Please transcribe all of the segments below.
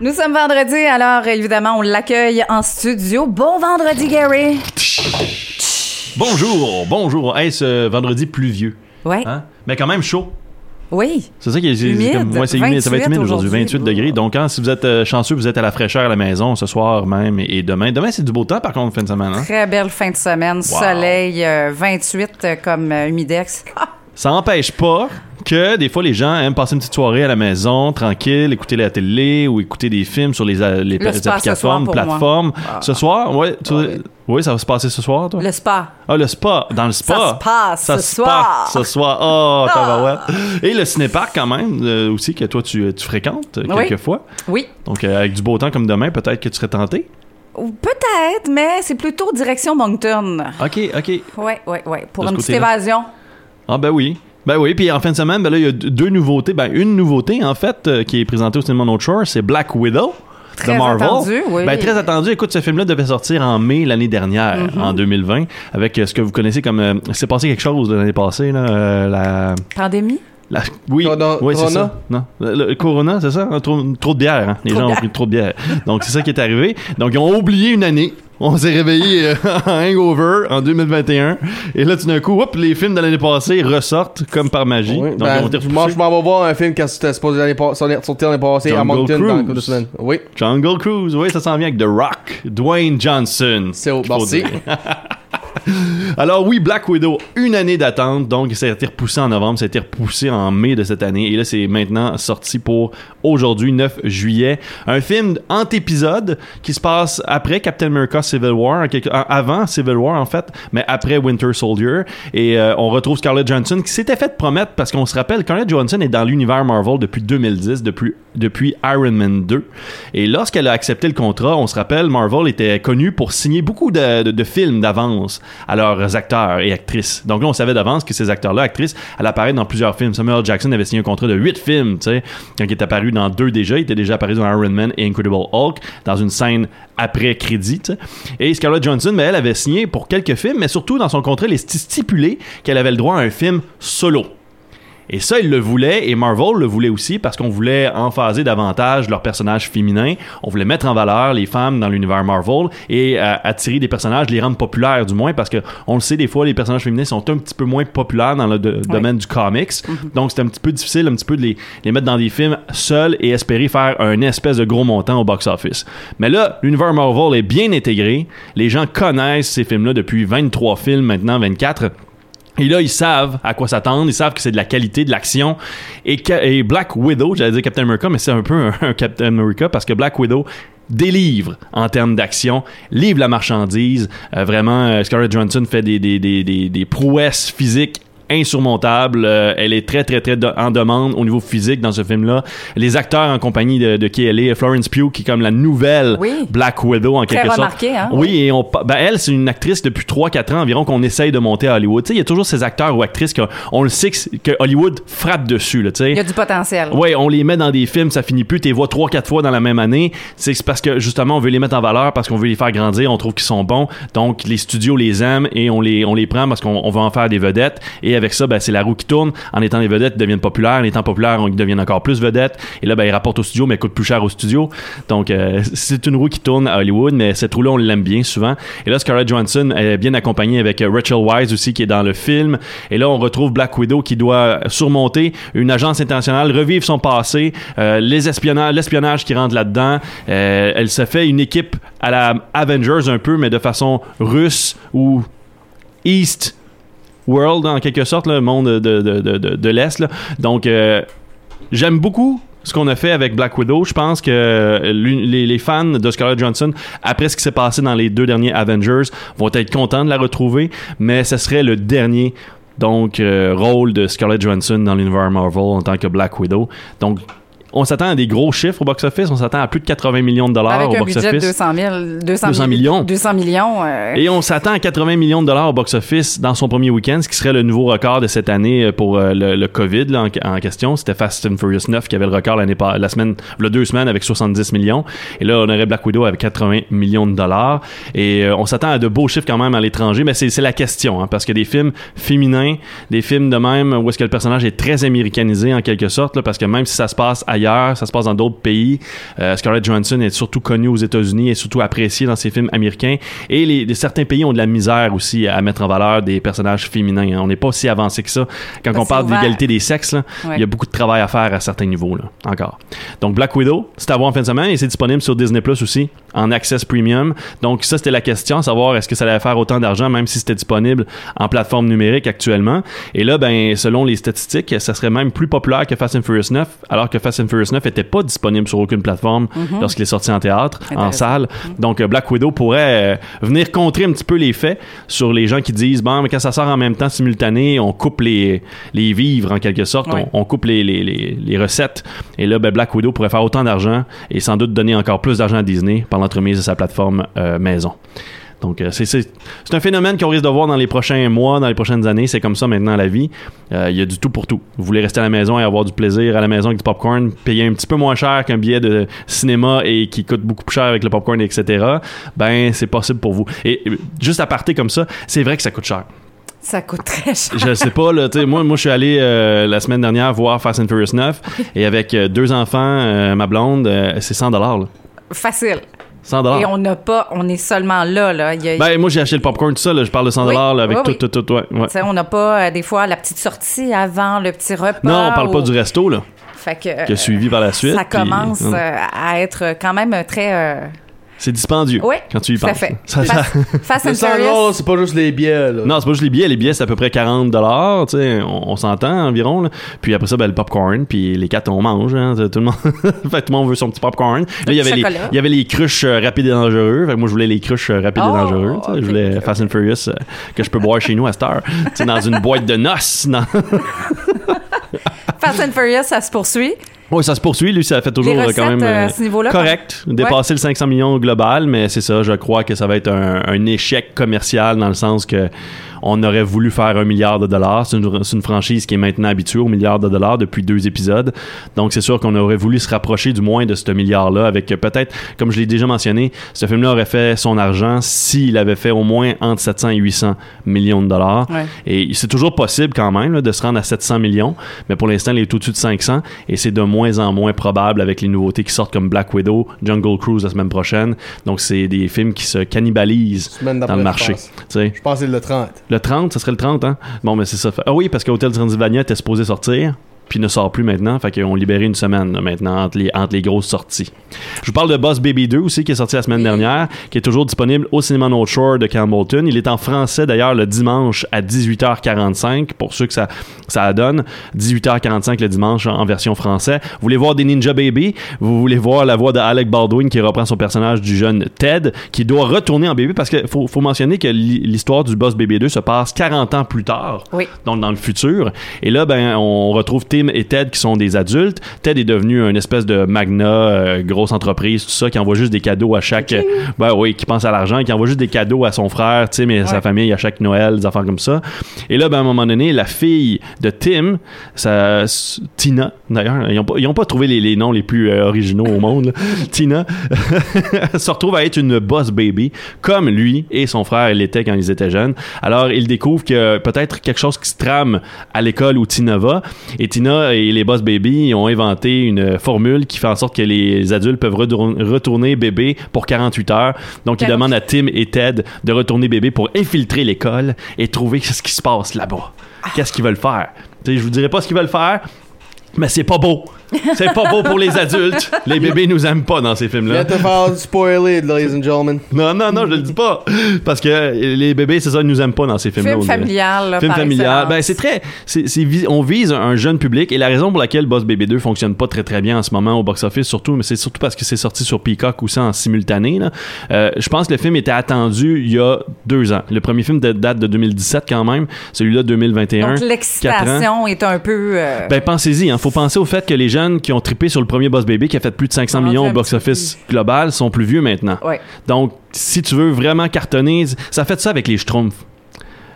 Nous sommes vendredi, alors évidemment, on l'accueille en studio. Bon vendredi, Gary. Bonjour, bonjour. Hey, ce vendredi pluvieux. Ouais. Hein? Mais quand même chaud. Oui. C'est ça qui est. Humide. comme- ouais, c'est humide. Ça va être 28 humide aujourd'hui, aujourd'hui. 28 degrés. Donc, hein, si vous êtes euh, chanceux, vous êtes à la fraîcheur à la maison ce soir même et, et demain. Demain, c'est du beau temps, par contre, fin de semaine. Hein? Très belle fin de semaine. Soleil, euh, 28 euh, comme euh, humidex. Ah, Ça n'empêche pas que des fois, les gens aiment passer une petite soirée à la maison, tranquille, écouter la télé ou écouter des films sur les, les, Le applications, plateformes. Ce soir, ouais, tu- oui. oui, ça va se passer ce soir, toi? le spa. Ah, le spa. Dans le spa. Ça se passe Ça ce soir. ce soir. Oh, Ah. tabarouette. Et le cinépark, quand même, euh, aussi, que toi, tu, tu fréquentes euh, Oui. quelques fois. Oui. Donc, euh, avec du beau temps comme demain, peut-être que tu serais tenté. Peut-être, mais c'est plutôt direction Moncton. OK, OK. Ouais, ouais, ouais. Pour une petite évasion. Ah, ben oui. Ben oui, puis en fin de semaine, ben là, il y a deux nouveautés. Ben, une nouveauté, en fait, euh, qui est présentée au cinéma North Shore, c'est Black Widow. Très de Marvel. attendu, oui. Ben, très attendu. Écoute, ce film-là devait sortir en mai l'année dernière, Mm-hmm. en 2020, avec euh, ce que vous connaissez comme... euh, c'est passé quelque chose l'année passée, là, euh, la... Pandémie? La- oui, Corona- oui c'est ça. Non. Le, le Corona, c'est ça? Trop, trop de bière. hein? Les Trop gens ont pris trop de bière. Donc, c'est ça qui est arrivé. Donc, ils ont oublié une année. On s'est réveillé euh, en hangover en 2021. Et là, tout d'un coup, hop, les films de l'année passée ressortent comme par magie. Oui, Donc, ben, ont été je m'en vais voir un film qui était supposé l'année passée à Moncton dans deux semaines. Oui, Jungle Cruise, oui, ça s'en vient avec The Rock, Dwayne Johnson. c'est au merci. Alors oui, Black Widow, une année d'attente, donc ça a été repoussé en novembre, ça a été repoussé en mai de cette année, et là c'est maintenant sorti pour aujourd'hui, 9 juillet. Un film antépisode qui se passe après Captain America Civil War, avant Civil War en fait, mais après Winter Soldier, et euh, on retrouve Scarlett Johansson qui s'était fait promettre, parce qu'on se rappelle, Scarlett Johansson est dans l'univers Marvel depuis 2010, depuis, depuis Iron Man 2, et lorsqu'elle a accepté le contrat, on se rappelle, Marvel était connu pour signer beaucoup de films d'avance à leurs acteurs et actrices. Donc là, on savait d'avance que ces acteurs-là, actrices, allaient apparaître dans plusieurs films. Samuel. Jackson avait signé un contrat de 8 films, tu sais, quand il est apparu dans deux déjà. Il était déjà apparu dans Iron Man et Incredible Hulk, dans une scène après crédit. Et Scarlett Johansson, mais elle avait signé pour quelques films, mais surtout dans son contrat, il est stipulé qu'elle avait le droit à un film solo. Et ça, ils le voulaient, et Marvel le voulait aussi, parce qu'on voulait emphaser davantage leurs personnages féminins. On voulait mettre en valeur les femmes dans l'univers Marvel et euh, attirer des personnages, les rendre populaires du moins, parce que on le sait, des fois, les personnages féminins sont un petit peu moins populaires dans le de- domaine du comics. Donc, c'est un petit peu difficile, un petit peu de les, les mettre dans des films seuls et espérer faire un espèce de gros montant au box-office. Mais là, l'univers Marvel est bien intégré. Les gens connaissent ces films-là depuis 23 films, maintenant 24. Et là, ils savent à quoi s'attendre, ils savent que c'est de la qualité, de l'action. Et, Black Widow, j'allais dire Captain America, mais c'est un peu un, Captain America parce que Black Widow délivre en termes d'action, livre la marchandise. Euh, vraiment, euh, Scarlett Johansson fait des, des, des, des prouesses physiques insurmontable. Euh, elle est très, très, très de- en demande au niveau physique dans ce film-là. Les acteurs en compagnie de, de qui elle est, Florence Pugh, qui est comme la nouvelle Oui. Black Widow en Très quelque sorte. remarqué, hein? Oui, et on, ben elle, c'est une actrice depuis 3-4 ans environ qu'on essaye de monter à Hollywood. Tu sais, il y a toujours ces acteurs ou actrices qu'on on le sait que, Hollywood frappe dessus, là, tu sais. Il y a du potentiel. Ouais, on les met dans des films, ça finit plus, t'es vois trois quatre fois dans la même année. C'est c'est parce que justement on veut les mettre en valeur parce qu'on veut les faire grandir, on trouve qu'ils sont bons. Donc les studios les aiment et on les on les prend parce qu'on on veut en faire des vedettes et avec ça ben, c'est la roue qui tourne. En étant des vedettes, ils deviennent populaires, en étant populaires, ils deviennent encore plus vedettes et là ben ils rapportent au studio mais ils coûtent plus cher au studio. Donc euh, c'est une roue qui tourne à Hollywood mais cette roue là on l'aime bien souvent. Et là Scarlett Johansson est bien accompagnée avec euh, Rachel Wise aussi qui est dans le film et là on retrouve Black Widow qui doit surmonter une agence internationale, revivre son passé, euh, les espionnages, l'espionnage qui rentre là-dedans. Elle se fait une équipe à la Avengers un peu, mais de façon russe ou East World en quelque sorte, le monde de, de, de, de, l'Est. Donc euh, j'aime beaucoup ce qu'on a fait avec Black Widow. Je pense que l'une- les, fans de Scarlett Johansson, après ce qui s'est passé dans les deux derniers Avengers, vont être contents de la retrouver, mais ce serait le dernier donc euh, rôle de Scarlett Johansson dans l'univers Marvel en tant que Black Widow. Donc on s'attend à des gros chiffres au box-office, on s'attend à plus de 80 millions de dollars Avec au un budget de box-office. 200 000, 200, 200 millions. 200 millions. euh, Et on s'attend à 80 millions de dollars au box-office dans son premier week-end, ce qui serait le nouveau record de cette année euh, pour euh, le, le COVID là, en, en question. C'était Fast and Furious 9 qui avait le record l'année la semaine, le deux semaines avec 70 millions. Et là, on aurait Black Widow avec 80 millions de dollars. Et euh, on s'attend à de beaux chiffres quand même à l'étranger, mais c'est la question, hein, parce que des films féminins, des films de même où est-ce que le personnage est très américanisé en quelque sorte, là, parce que même si ça se passe ailleurs, ça se passe dans d'autres pays. Euh, Scarlett Johansson est surtout connue aux États-Unis et surtout appréciée dans ses films américains. Et les, les- certains pays ont de la misère aussi à mettre en valeur des personnages féminins. hein. On n'est pas aussi avancé que ça. Quand on parle d'égalité des sexes, Ouais. il y a beaucoup de travail à faire à certains niveaux là, encore. Donc Black Widow, c'est à voir en fin de semaine et c'est disponible sur Disney Plus aussi en access premium. Donc ça c'était la question, savoir est-ce que ça allait faire autant d'argent même si c'était disponible en plateforme numérique actuellement. Et là ben selon les statistiques, ça serait même plus populaire que Fast and Furious 9 alors que Fast and Furious 9 était pas disponible sur aucune plateforme lorsqu'il est sorti en théâtre, en salle. Donc euh, Black Widow pourrait euh, venir contrer un petit peu les faits sur les gens qui disent bon mais quand ça sort en même temps simultané, on coupe les les vivres en quelque sorte, on, on coupe les, les, les, les recettes. Et là, ben, Black Widow pourrait faire autant d'argent et sans doute donner encore plus d'argent à Disney par l'entremise de sa plateforme euh, maison. Donc, euh, c'est, c'est, c'est un phénomène qu'on risque de voir dans les prochains mois, dans les prochaines années. C'est comme ça maintenant la vie. Euh, Il y a du tout pour tout. Vous voulez rester à la maison et avoir du plaisir à la maison avec du popcorn, payer un petit peu moins cher qu'un billet de cinéma et qui coûte beaucoup plus cher avec le popcorn, etc. Ben, c'est possible pour vous. Et euh, juste à partir comme ça, c'est vrai que ça coûte cher. Ça coûte très cher. Je sais pas, là, tu moi, moi, je suis allé euh, la semaine dernière voir Fast and Furious 9 et avec deux enfants, ma blonde, c'est 100 dollars. Facile. 100 Et on n'a pas, on est seulement là, là. Il y a- Ben, moi, j'ai acheté le popcorn, tout ça, là, je parle de 100 Oui, dollars avec oui, tout, oui. tout, tout, ouais, on n'a pas, euh, des fois, la petite sortie avant le petit repas. Non, on parle pas du resto, là, Fait que, qui a suivi par la suite. ça puis, commence euh, à être quand même très. C'est dispendieux Oui, quand tu y tout à penses. fait. Ça- ça- Fast, and 100 Furious. là, c'est pas juste les billets, là. Non, c'est pas juste les billets. Les billets, c'est à peu près 40 dollars, on, on s'entend environ. là. Puis après ça, ben, le popcorn, puis les quatre, on mange. Hein, tout le monde, fait, tout le monde veut son petit popcorn. Là, il y avait les, il y avait les cruches euh, rapides et dangereux. Fait que moi, je voulais les cruches euh, rapides Oh, et dangereux. sais. ok, je voulais Fast and Furious euh, que je peux boire chez nous à cette heure. Dans une boîte de noces. dans- Fast and Furious, ça se poursuit. Oui, ça se poursuit. Lui, ça fait toujours Les euh, recettes quand même euh, euh, ce correct. Dépasser le 500 millions global, mais c'est ça. Je crois que ça va être un, un échec commercial dans le sens que on aurait voulu faire un milliard de dollars. C'est une, franchise qui est maintenant habituée au milliard de dollars depuis deux épisodes. Donc, c'est sûr qu'on aurait voulu se rapprocher du moins de ce milliard-là avec euh, peut-être, comme je l'ai déjà mentionné, ce film-là aurait fait son argent s'il avait fait au moins entre 700 et 800 millions de dollars. Ouais. Et c'est toujours possible quand même là, de se rendre à 700 millions, mais pour l'instant, il est au-dessus de 500 et c'est de moins en moins probable avec les nouveautés qui sortent comme Black Widow, Jungle Cruise la semaine prochaine. Donc, c'est des films qui se cannibalisent dans le je marché. pense. Je pense que c'est le 30. Le 30, ça serait le 30, hein? Bon, mais c'est ça. Ah oui, parce que Hotel Transylvania était supposé sortir, puis ne sort plus maintenant. Fait qu'ils ont libéré une semaine là, maintenant entre les, entre les grosses sorties. Je vous parle de Boss Baby 2 aussi, qui est sorti la semaine dernière, qui est toujours disponible au cinéma North Shore de Campbellton. Il est en français d'ailleurs le dimanche à 18h45, pour ceux que ça, ça donne. 18h45 le dimanche en, en version français. Vous voulez voir des Ninja Baby? Vous voulez voir la voix de Alec Baldwin qui reprend son personnage du jeune Ted, qui doit retourner en bébé parce qu'il faut, faut mentionner que l'hi- l'histoire du Boss Baby 2 se passe 40 ans plus tard Oui. donc dans le futur. Et là, ben, on retrouve Tim et Ted qui sont des adultes. Ted est devenu une espèce de magna, euh, grosse entreprise, tout ça, qui envoie juste des cadeaux à chaque. Ben oui, qui pense à l'argent, qui envoie juste des cadeaux à son frère, Tim et à sa Ouais. famille à chaque Noël, des affaires comme ça. Et là, ben, à un moment donné, la fille de Tim, ça, s- Tina, d'ailleurs, ils n'ont pas, pas trouvé les, les noms les plus euh, originaux au monde. là. Tina se retrouve à être une boss baby, comme lui et son frère l'étaient quand ils étaient jeunes. Alors, il découvre que peut-être quelque chose qui se trame à l'école où Tina va. Et Tina et les boss baby ont inventé une formule qui fait en sorte que les adultes peuvent retour- retourner bébé pour 48 heures. Donc, ils 48. demandent à Tim et Ted de retourner bébé pour infiltrer l'école et trouver ce qui se passe là-bas. Qu'est-ce qu'ils veulent faire? Tu sais, je vous dirai pas ce qu'ils veulent faire, mais c'est pas beau. C'est pas beau pour les adultes. Les bébés nous aiment pas dans ces films-là. Te faire spoiler, ladies and gentlemen. Non, non, non, je le dis pas. Parce que les bébés, c'est ça, ils nous aiment pas dans ces films-là. Film familial. là, Film par familial. excellence. Ben, c'est très. c'est- c'est vi- on vise un jeune public et la raison pour laquelle Boss Baby 2 fonctionne pas très très bien en ce moment au box-office, surtout, mais c'est surtout parce que c'est sorti sur Peacock ou ça en simultané. là. Euh, je pense que le film était attendu il y a deux ans. Le premier film de- date de 2017 quand même, celui-là 2021. Donc, l'excitation est un peu. euh, Ben pensez-y, hein. faut penser au fait que les jeunes qui ont trippé sur le premier Boss Baby qui a fait plus de 500 Ah, millions au box-office global sont plus vieux maintenant. ouais. Donc, si tu veux vraiment cartonner, ça fait ça avec les Schtroumpfs.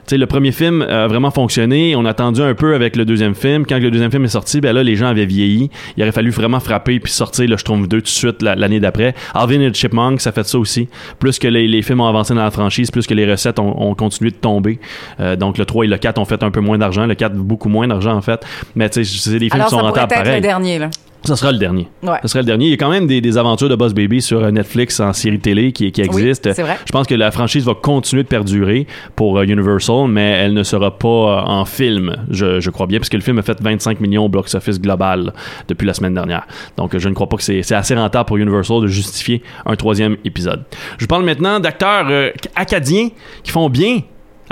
Tu sais, le premier film a vraiment fonctionné. On a attendu un peu avec le deuxième film. Quand le deuxième film est sorti, ben là, les gens avaient vieilli. Il aurait fallu vraiment frapper puis sortir le Schtroumpf 2 tout de suite la- l'année d'après. Alvin et le Chipmunk, ça fait ça aussi. Plus que les, les films ont avancé dans la franchise, plus que les recettes ont, ont continué de tomber. Euh, donc, le 3 et le 4 ont fait un peu moins d'argent. Le 4, beaucoup moins d'argent, en fait. Mais tu sais, c'est des films Alors, qui sont ça rentables être pareil. le dernier. Là. Ça sera le dernier. Ouais. Ça sera le dernier. Il y a quand même des, des aventures de Boss Baby sur euh, Netflix en série télé qui, existent. c'est vrai. Je pense que la franchise va continuer de perdurer pour euh, Universal, mais elle ne sera pas euh, en film, je, je crois bien, parce que le film a fait 25 millions au box-office global depuis la semaine dernière. Donc, je ne crois pas que c'est assez rentable pour Universal de justifier un troisième épisode. Je parle maintenant d'acteurs euh, acadiens qui font bien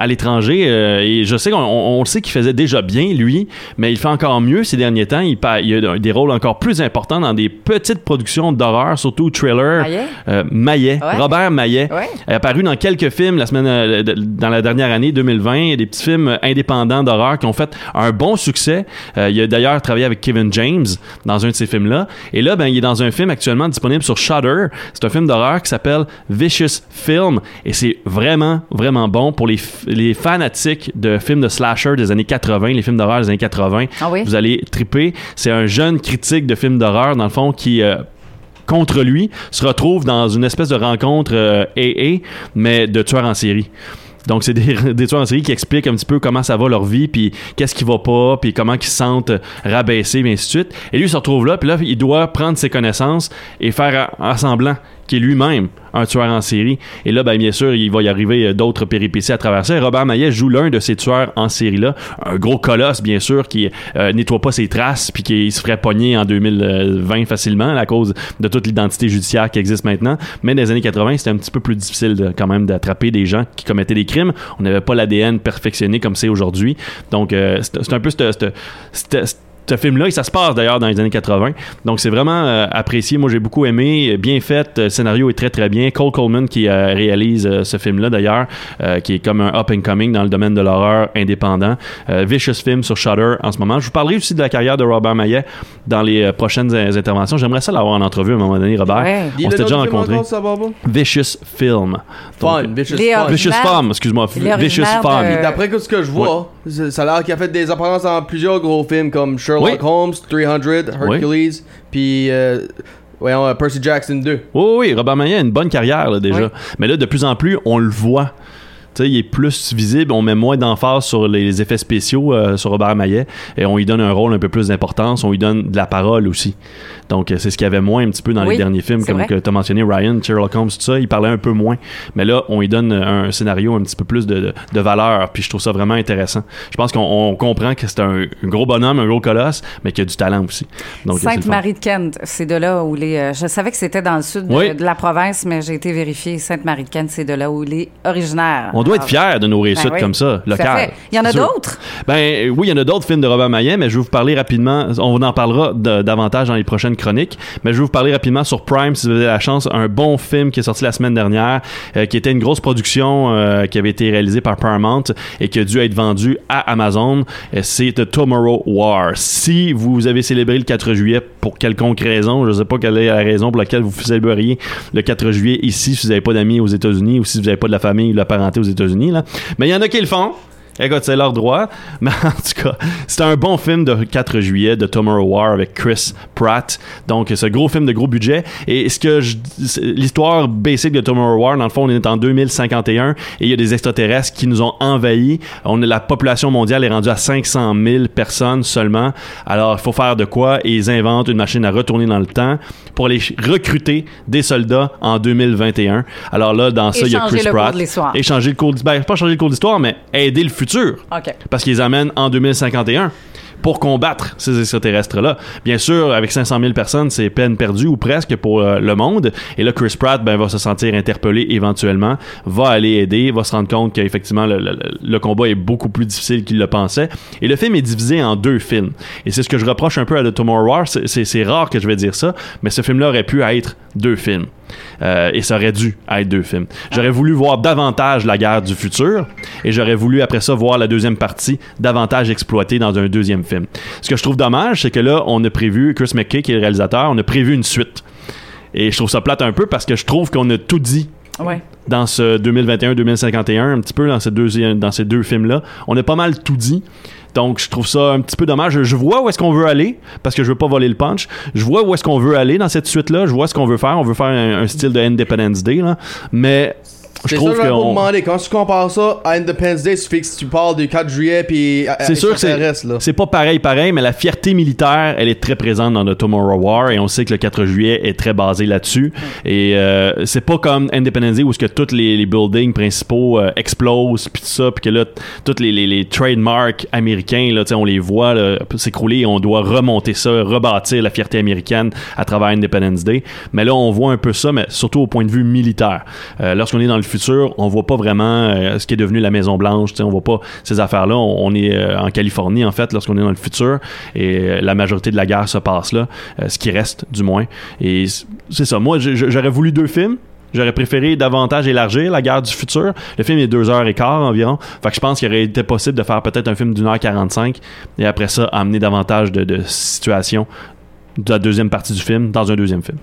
à l'étranger euh, et je sais qu'on on, on le sait qu'il faisait déjà bien lui mais il fait encore mieux ces derniers temps il, il a des rôles encore plus importants dans des petites productions d'horreur surtout thriller Maillet? Euh, Maillet Ouais. Robert Maillet Ouais. est apparu dans quelques films la semaine euh, dans la dernière année 2020 Il y a des petits films indépendants d'horreur qui ont fait un bon succès Euh, il a d'ailleurs travaillé avec Kevin James dans un de ces films là et là ben il est dans un film actuellement disponible sur Shudder c'est un film d'horreur qui s'appelle Vicious Film et c'est vraiment vraiment bon pour les les fanatiques de films de slasher des années 80 les films d'horreur des années 80 Ah oui? vous allez triper c'est un jeune critique de films d'horreur dans le fond qui euh, contre lui se retrouve dans une espèce de rencontre euh, AA, mais de tueurs en série. Donc, c'est des, des tueurs en série qui expliquent un petit peu comment ça va leur vie, puis qu'est-ce qui va pas, puis comment ils se sentent rabaissés, et ainsi de suite. Et lui, il se retrouve là, puis là, il doit prendre ses connaissances et faire en semblant qu'il est lui-même un tueur en série. Et là, ben, bien sûr, il va y arriver euh, d'autres péripéties à travers ça. Robert Maillet joue l'un de ces tueurs en série-là. Un gros colosse, bien sûr, qui euh, nettoie pas ses traces, puis qui se ferait pogner en 2020 facilement à cause de toute l'identité judiciaire qui existe maintenant. Mais dans les années 80, c'était un petit peu plus difficile quand même d'attraper des gens qui commettaient des crimes. On n'avait pas l'ADN perfectionné comme c'est aujourd'hui. Donc, euh, c'est un peu cette- ce film-là, et ça se passe d'ailleurs dans les années 80. Donc c'est vraiment euh, apprécié. Moi j'ai beaucoup aimé, bien fait. Le scénario est très très bien. Cole Coleman qui euh, réalise euh, ce film-là d'ailleurs, euh, qui est comme un up and coming dans le domaine de l'horreur indépendant. Euh, Vicious Film sur Shudder en ce moment. Je vous parlerai aussi de la carrière de Robert Maillet dans les euh, prochaines euh, interventions. J'aimerais ça l'avoir en entrevue à un moment donné, Robert. Ouais. On s'était déjà Baba? Vicious Film. Fun, Vicious Fun. Vicious. Film, excuse-moi. Vicious de- D'après ce que je vois, ça a l'air qu'il a fait des apparences dans plusieurs gros films comme Sherlock Oui. Holmes, 300, Hercules, puis euh, voyons, euh, Percy Jackson 2. Oui, oui, Robert Maillet a une bonne carrière là, déjà. Oui. Mais là, de plus en plus, on le voit. Sais, il est plus visible, on met moins d'emphase sur les effets spéciaux euh, sur Robert Maillet et on lui donne un rôle un peu plus d'importance, on lui donne de la parole aussi. Donc, euh, c'est ce qu'il y avait moins un petit peu dans Oui, les derniers films, comme tu as mentionné, Ryan, Sherlock Holmes, tout ça, il parlait un peu moins. Mais là, on lui donne un scénario un petit peu plus de, de, de valeur, puis je trouve ça vraiment intéressant. Je pense qu'on on comprend que c'est un, un gros bonhomme, un gros colosse, mais qu'il a du talent aussi. Sainte-Marie de Kent, c'est de là où les. euh, je savais que c'était dans le sud de, Oui. de la province, mais j'ai été vérifié. Sainte-Marie de Kent, c'est de là où il est originaire. On doit être Alors, fiers de nos réussites ben oui, comme ça, locales. Il y en a d'autres? Ben oui, il y en a d'autres films de Robert Maillet, mais je vais vous parler rapidement. On en parlera de- davantage dans les prochaines chroniques. Mais je vais vous parler rapidement sur Prime, si vous avez la chance, un bon film qui est sorti la semaine dernière, euh, qui était une grosse production euh, qui avait été réalisée par Paramount et qui a dû être vendue à Amazon. C'est The Tomorrow War. Si vous avez célébré le 4 juillet pour quelconque raison, je ne sais pas quelle est la raison pour laquelle vous célébreriez le 4 juillet ici, si vous n'avez pas d'amis aux États-Unis ou si vous n'avez pas de la famille ou de la parenté aux États-Unis, là. Mais il y en a qui le font. Écoute, c'est leur droit. Mais en tout cas, c'est un bon film de 4 juillet de Tomorrow War avec Chris Pratt. Donc, c'est un gros film de gros budget. Et ce que l'histoire basique de Tomorrow War, dans le fond, on est en 2051 et il y a des extraterrestres qui nous ont envahis. On, la population mondiale est rendue à 500 000 personnes seulement. Alors, il faut faire de quoi? Et ils inventent une machine à retourner dans le temps pour aller recruter des soldats en 2021. Alors là, dans ça, il y a Chris Pratt. Et changer le cours d'histoire. Ben, pas changer le cours d'histoire, mais aider le futur. Parce qu'ils les amènent en 2051 pour combattre ces extraterrestres-là. Bien sûr, avec 500 000 personnes, c'est peine perdue ou presque pour euh, le monde. Et là, Chris Pratt ben, va se sentir interpellé éventuellement, va aller aider, va se rendre compte qu'effectivement, le, le- le combat est beaucoup plus difficile qu'il le pensait. Et le film est divisé en deux films. Et c'est ce que je reproche un peu à The Tomorrow War. C'est rare que je vais dire ça, mais ce film-là aurait pu être deux films. Euh, et ça aurait dû être deux films. J'aurais voulu voir davantage la guerre du futur et j'aurais voulu après ça voir la deuxième partie davantage exploitée dans un deuxième film. Ce que je trouve dommage, c'est que là, on a prévu, Chris McKay qui est le réalisateur, on a prévu une suite. Et je trouve ça plate un peu parce que je trouve qu'on a tout dit Ouais. dans ce 2021-2051, un petit peu dans ces deux, dans ces deux films-là. On a pas mal tout dit. Donc, je trouve ça un petit peu dommage. Je vois où est-ce qu'on veut aller, parce que je veux pas voler le punch. Je vois où est-ce qu'on veut aller dans cette suite-là. Je vois ce qu'on veut faire. On veut faire un, style de Independence Day, là. Mais je trouve vous qu'on. demander. Quand tu compares ça à Independence Day, tu fais que tu parles du 4 juillet, puis. euh, C'est sûr que c'est- reste, là. C'est pas pareil, pareil, mais la fierté militaire, elle est très présente dans le Tomorrow War et on sait que le 4 juillet est très basé là-dessus. Et euh, c'est pas comme Independence Day où ce que tous les, les buildings principaux euh, explosent puis tout ça, puis que là tous les, les, les trademarks américains là, tu sais, on les voit s'écrouler et on doit remonter ça, rebâtir la fierté américaine à travers Independence Day. Mais là on voit un peu ça, mais surtout au point de vue militaire. Euh, Lorsqu'on est dans le futur, on voit pas vraiment euh, ce qui est devenu la Maison Blanche. On voit pas ces affaires-là. On, est euh, en Californie en fait lorsqu'on est dans le futur et euh, la majorité de la guerre se passe là, ce qui reste du moins. Et c'est ça. Moi, j'aurais voulu deux films. J'aurais préféré davantage élargir la guerre du futur. Le film est deux heures et quart environ. Fait que je pense qu'il aurait été possible de faire peut-être un film d'une heure 45 et après ça, amener davantage de, de situations de la deuxième partie du film dans un deuxième film.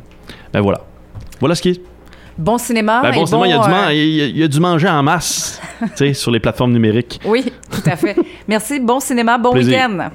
Ben voilà. Voilà ce qui est. Bon cinéma. Ben bon, sinon, il y, a du euh, y a manger en masse sur les plateformes numériques. Oui, tout à fait. Merci. Bon cinéma, bon week-end.